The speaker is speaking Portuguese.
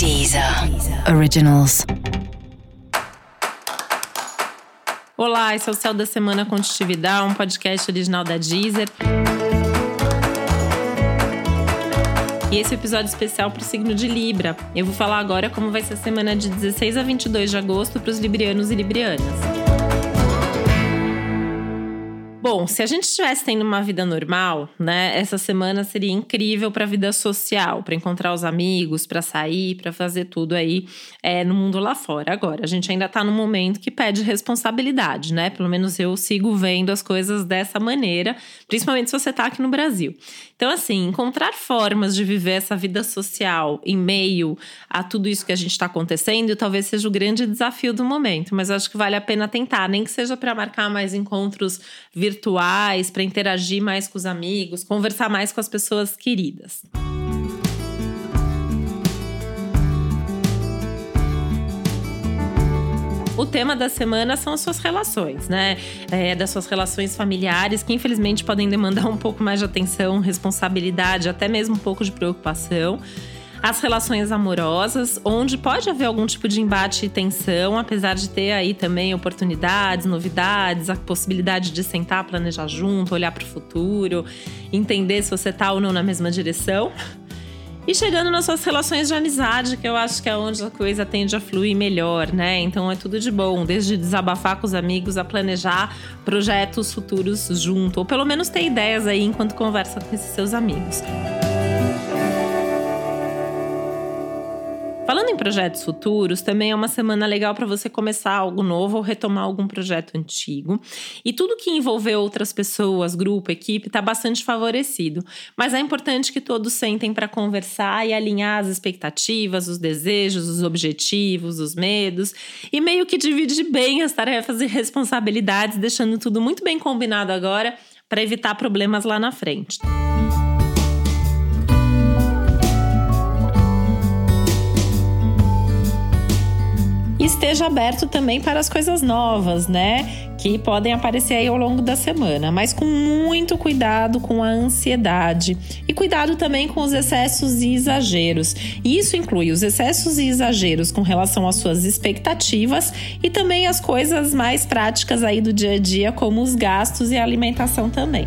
Deezer Originals. Olá, esse é o Céu da Semana Contitividade, um podcast original da Deezer. E esse é episódio especial para o signo de Libra. Eu vou falar agora como vai ser a semana de 16 a 22 de agosto para os librianos e librianas. Bom, se a gente estivesse tendo uma vida normal, né, essa semana seria incrível para a vida social, para encontrar os amigos, para sair, para fazer tudo aí é, no mundo lá fora. Agora, a gente ainda está num momento que pede responsabilidade, né? Pelo menos eu sigo vendo as coisas dessa maneira, principalmente se você está aqui no Brasil. Então, assim, encontrar formas de viver essa vida social em meio a tudo isso que a gente está acontecendo, talvez seja o grande desafio do momento. Mas eu acho que vale a pena tentar, nem que seja para marcar mais encontros virtuais virtuais, para interagir mais com os amigos, conversar mais com as pessoas queridas. O tema da semana são as suas relações, né? É, das suas relações familiares, que infelizmente podem demandar um pouco mais de atenção, responsabilidade, até mesmo um pouco de preocupação as relações amorosas, onde pode haver algum tipo de embate e tensão, apesar de ter aí também oportunidades, novidades, a possibilidade de sentar, planejar junto, olhar para o futuro, entender se você tá ou não na mesma direção. E chegando nas suas relações de amizade, que eu acho que é onde a coisa tende a fluir melhor, né? Então é tudo de bom, desde desabafar com os amigos a planejar projetos futuros junto, ou pelo menos ter ideias aí enquanto conversa com esses seus amigos. Falando em projetos futuros, também é uma semana legal para você começar algo novo ou retomar algum projeto antigo. E tudo que envolver outras pessoas, grupo, equipe, está bastante favorecido. Mas é importante que todos sentem para conversar e alinhar as expectativas, os desejos, os objetivos, os medos e meio que dividir bem as tarefas e responsabilidades, deixando tudo muito bem combinado agora para evitar problemas lá na frente. Esteja aberto também para as coisas novas, né? Que podem aparecer aí ao longo da semana, mas com muito cuidado com a ansiedade e cuidado também com os excessos e exageros. E isso inclui os excessos e exageros com relação às suas expectativas e também as coisas mais práticas aí do dia a dia, como os gastos e a alimentação também.